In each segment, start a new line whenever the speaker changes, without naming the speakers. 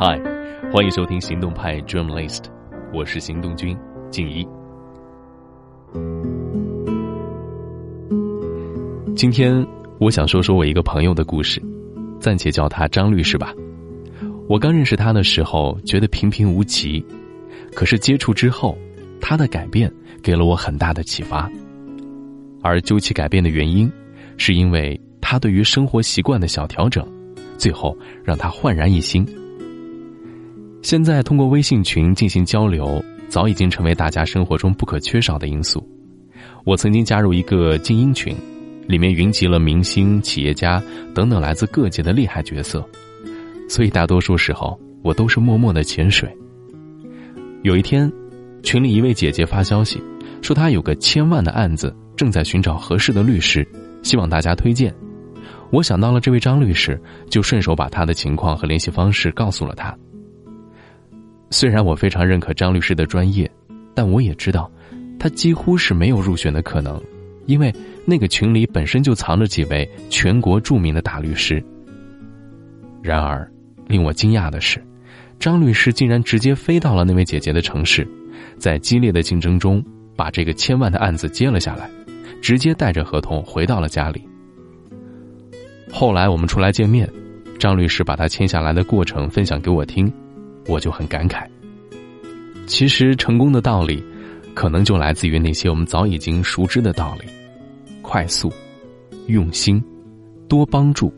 嗨，欢迎收听行动派 Dream List，我是行动君静怡。今天我想说说我一个朋友的故事，暂且叫他张律师吧。我刚认识他的时候，觉得平平无奇，可是接触之后，他的改变给了我很大的启发。而究其改变的原因，是因为他对于生活习惯的小调整，最后让他焕然一新。现在通过微信群进行交流，早已经成为大家生活中不可缺少的因素。我曾经加入一个精英群，里面云集了明星、企业家等等来自各界的厉害角色，所以大多数时候我都是默默的潜水。有一天，群里一位姐姐发消息，说她有个千万的案子，正在寻找合适的律师，希望大家推荐。我想到了这位张律师，就顺手把他的情况和联系方式告诉了他。虽然我非常认可张律师的专业，但我也知道，他几乎是没有入选的可能，因为那个群里本身就藏着几位全国著名的大律师。然而，令我惊讶的是，张律师竟然直接飞到了那位姐姐的城市，在激烈的竞争中把这个千万的案子接了下来，直接带着合同回到了家里。后来我们出来见面，张律师把他签下来的过程分享给我听。我就很感慨。其实成功的道理，可能就来自于那些我们早已经熟知的道理：快速、用心、多帮助、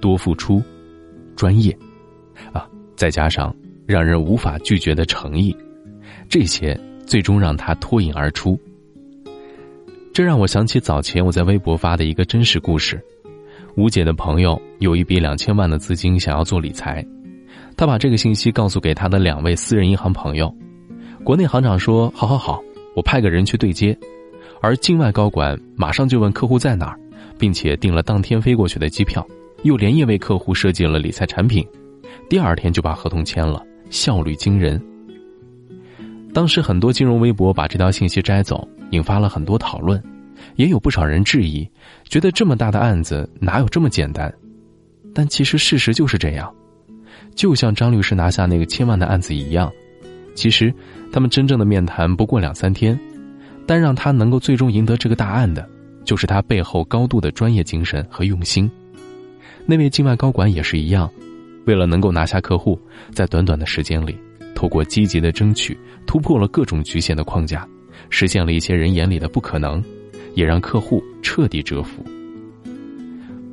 多付出、专业，啊，再加上让人无法拒绝的诚意，这些最终让他脱颖而出。这让我想起早前我在微博发的一个真实故事：吴姐的朋友有一笔两千万的资金，想要做理财。他把这个信息告诉给他的两位私人银行朋友，国内行长说：“好好好，我派个人去对接。”而境外高管马上就问客户在哪儿，并且订了当天飞过去的机票，又连夜为客户设计了理财产品，第二天就把合同签了，效率惊人。当时很多金融微博把这条信息摘走，引发了很多讨论，也有不少人质疑，觉得这么大的案子哪有这么简单？但其实事实就是这样。就像张律师拿下那个千万的案子一样，其实他们真正的面谈不过两三天，但让他能够最终赢得这个大案的，就是他背后高度的专业精神和用心。那位境外高管也是一样，为了能够拿下客户，在短短的时间里，透过积极的争取，突破了各种局限的框架，实现了一些人眼里的不可能，也让客户彻底折服。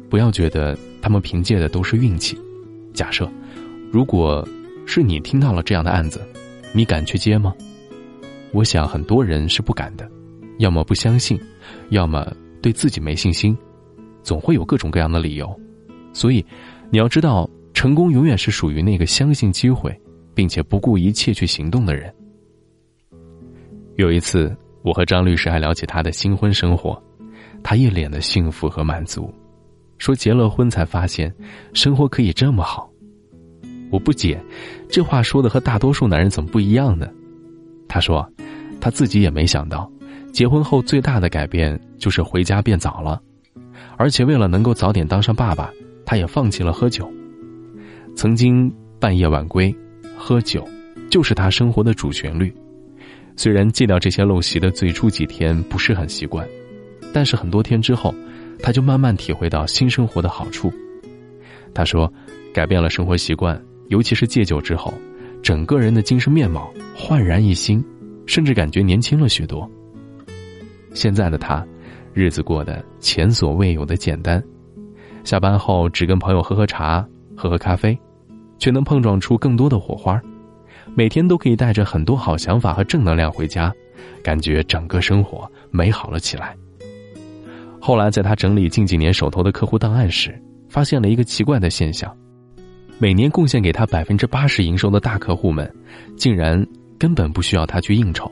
不要觉得他们凭借的都是运气，假设。如果是你听到了这样的案子，你敢去接吗？我想很多人是不敢的，要么不相信，要么对自己没信心，总会有各种各样的理由。所以，你要知道，成功永远是属于那个相信机会，并且不顾一切去行动的人。有一次，我和张律师还聊起他的新婚生活，他一脸的幸福和满足，说结了婚才发现，生活可以这么好。我不解，这话说的和大多数男人怎么不一样呢？他说，他自己也没想到，结婚后最大的改变就是回家变早了，而且为了能够早点当上爸爸，他也放弃了喝酒。曾经半夜晚归，喝酒，就是他生活的主旋律。虽然戒掉这些陋习的最初几天不是很习惯，但是很多天之后，他就慢慢体会到新生活的好处。他说，改变了生活习惯。尤其是戒酒之后，整个人的精神面貌焕然一新，甚至感觉年轻了许多。现在的他，日子过得前所未有的简单，下班后只跟朋友喝喝茶、喝喝咖啡，却能碰撞出更多的火花。每天都可以带着很多好想法和正能量回家，感觉整个生活美好了起来。后来，在他整理近几年手头的客户档案时，发现了一个奇怪的现象。每年贡献给他百分之八十营收的大客户们，竟然根本不需要他去应酬，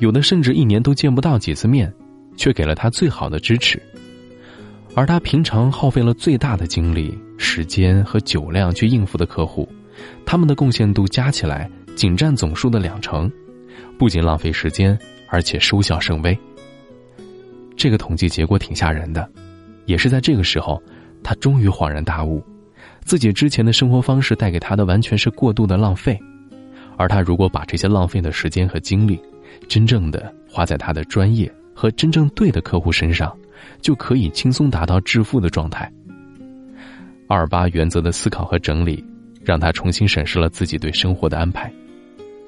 有的甚至一年都见不到几次面，却给了他最好的支持。而他平常耗费了最大的精力、时间和酒量去应付的客户，他们的贡献度加起来仅占总数的两成，不仅浪费时间，而且收效甚微。这个统计结果挺吓人的，也是在这个时候，他终于恍然大悟。自己之前的生活方式带给他的完全是过度的浪费，而他如果把这些浪费的时间和精力，真正的花在他的专业和真正对的客户身上，就可以轻松达到致富的状态。二八原则的思考和整理，让他重新审视了自己对生活的安排。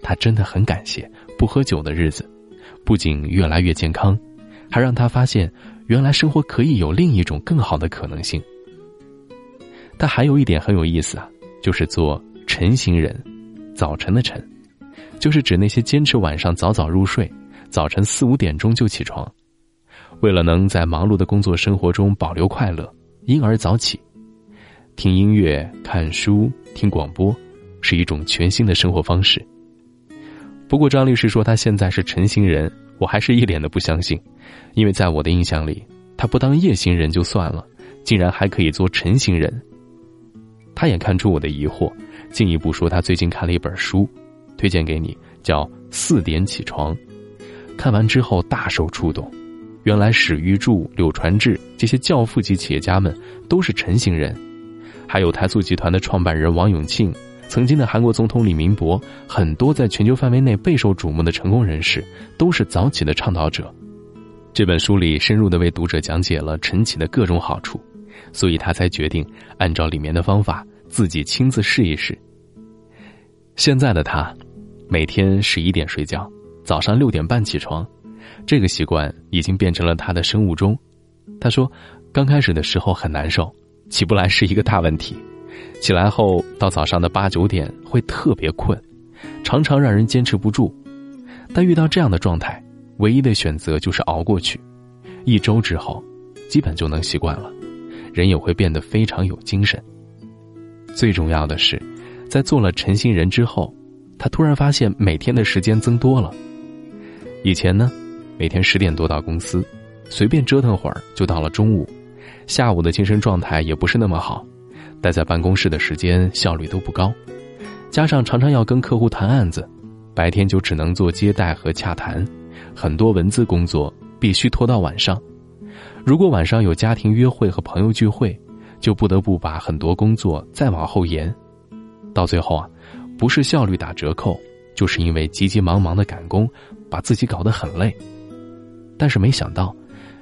他真的很感谢不喝酒的日子，不仅越来越健康，还让他发现原来生活可以有另一种更好的可能性。但还有一点很有意思啊，就是做晨型人，早晨的晨，就是指那些坚持晚上早早入睡，早晨四五点钟就起床，为了能在忙碌的工作生活中保留快乐，因而早起，听音乐、看书、听广播，是一种全新的生活方式。不过张律师说他现在是晨型人，我还是一脸的不相信，因为在我的印象里，他不当夜行人就算了，竟然还可以做晨型人。他也看出我的疑惑，进一步说他最近看了一本书，推荐给你，叫《四点起床》。看完之后大受触动，原来史玉柱、柳传志这些教父级企业家们都是晨型人，还有台塑集团的创办人王永庆，曾经的韩国总统李明博，很多在全球范围内备受瞩目的成功人士都是早起的倡导者。这本书里深入的为读者讲解了晨起的各种好处。所以他才决定按照里面的方法自己亲自试一试。现在的他，每天十一点睡觉，早上六点半起床，这个习惯已经变成了他的生物钟。他说，刚开始的时候很难受，起不来是一个大问题。起来后到早上的八九点会特别困，常常让人坚持不住。但遇到这样的状态，唯一的选择就是熬过去。一周之后，基本就能习惯了。人也会变得非常有精神。最重要的是，在做了晨星人之后，他突然发现每天的时间增多了。以前呢，每天十点多到公司，随便折腾会儿就到了中午，下午的精神状态也不是那么好，待在办公室的时间效率都不高，加上常常要跟客户谈案子，白天就只能做接待和洽谈，很多文字工作必须拖到晚上。如果晚上有家庭约会和朋友聚会，就不得不把很多工作再往后延，到最后啊，不是效率打折扣，就是因为急急忙忙的赶工，把自己搞得很累。但是没想到，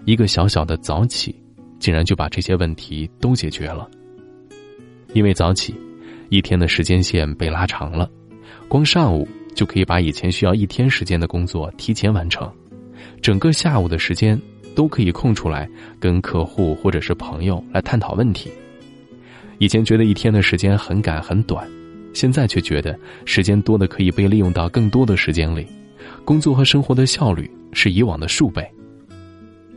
一个小小的早起，竟然就把这些问题都解决了。因为早起，一天的时间线被拉长了，光上午就可以把以前需要一天时间的工作提前完成，整个下午的时间。都可以空出来跟客户或者是朋友来探讨问题。以前觉得一天的时间很赶很短，现在却觉得时间多的可以被利用到更多的时间里，工作和生活的效率是以往的数倍。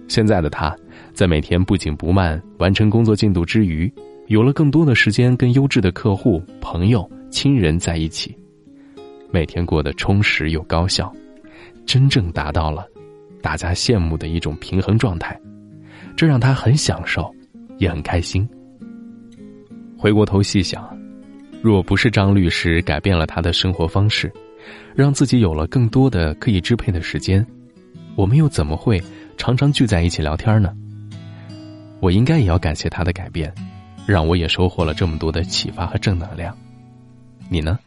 现在的他，在每天不紧不慢完成工作进度之余，有了更多的时间跟优质的客户、朋友、亲人在一起，每天过得充实又高效，真正达到了。大家羡慕的一种平衡状态，这让他很享受，也很开心。回过头细想，若不是张律师改变了他的生活方式，让自己有了更多的可以支配的时间，我们又怎么会常常聚在一起聊天呢？我应该也要感谢他的改变，让我也收获了这么多的启发和正能量。你呢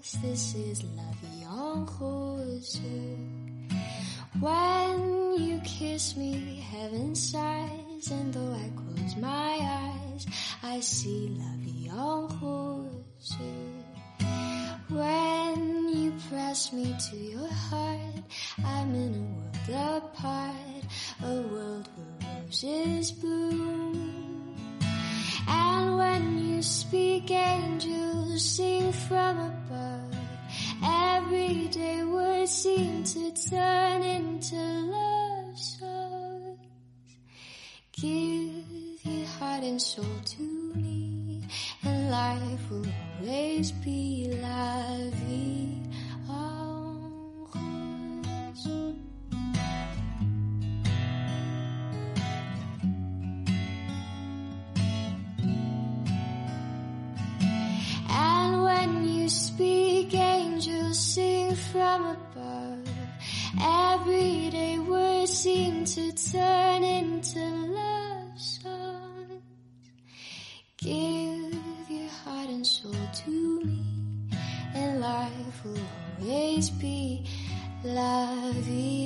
cast. This is La Vie en. When you kiss me, heaven sighs, and though I close my eyes, I see La Vie en. When you press me to your heart, I'm in a world apart, a world where roses bloom. And when you speak, angels sing from above. Everyday words seem to turn into love songs. Give your heart and soul to me, and life will always be la to
turn into love songs. Give your heart and soul to me, and life will always be vie.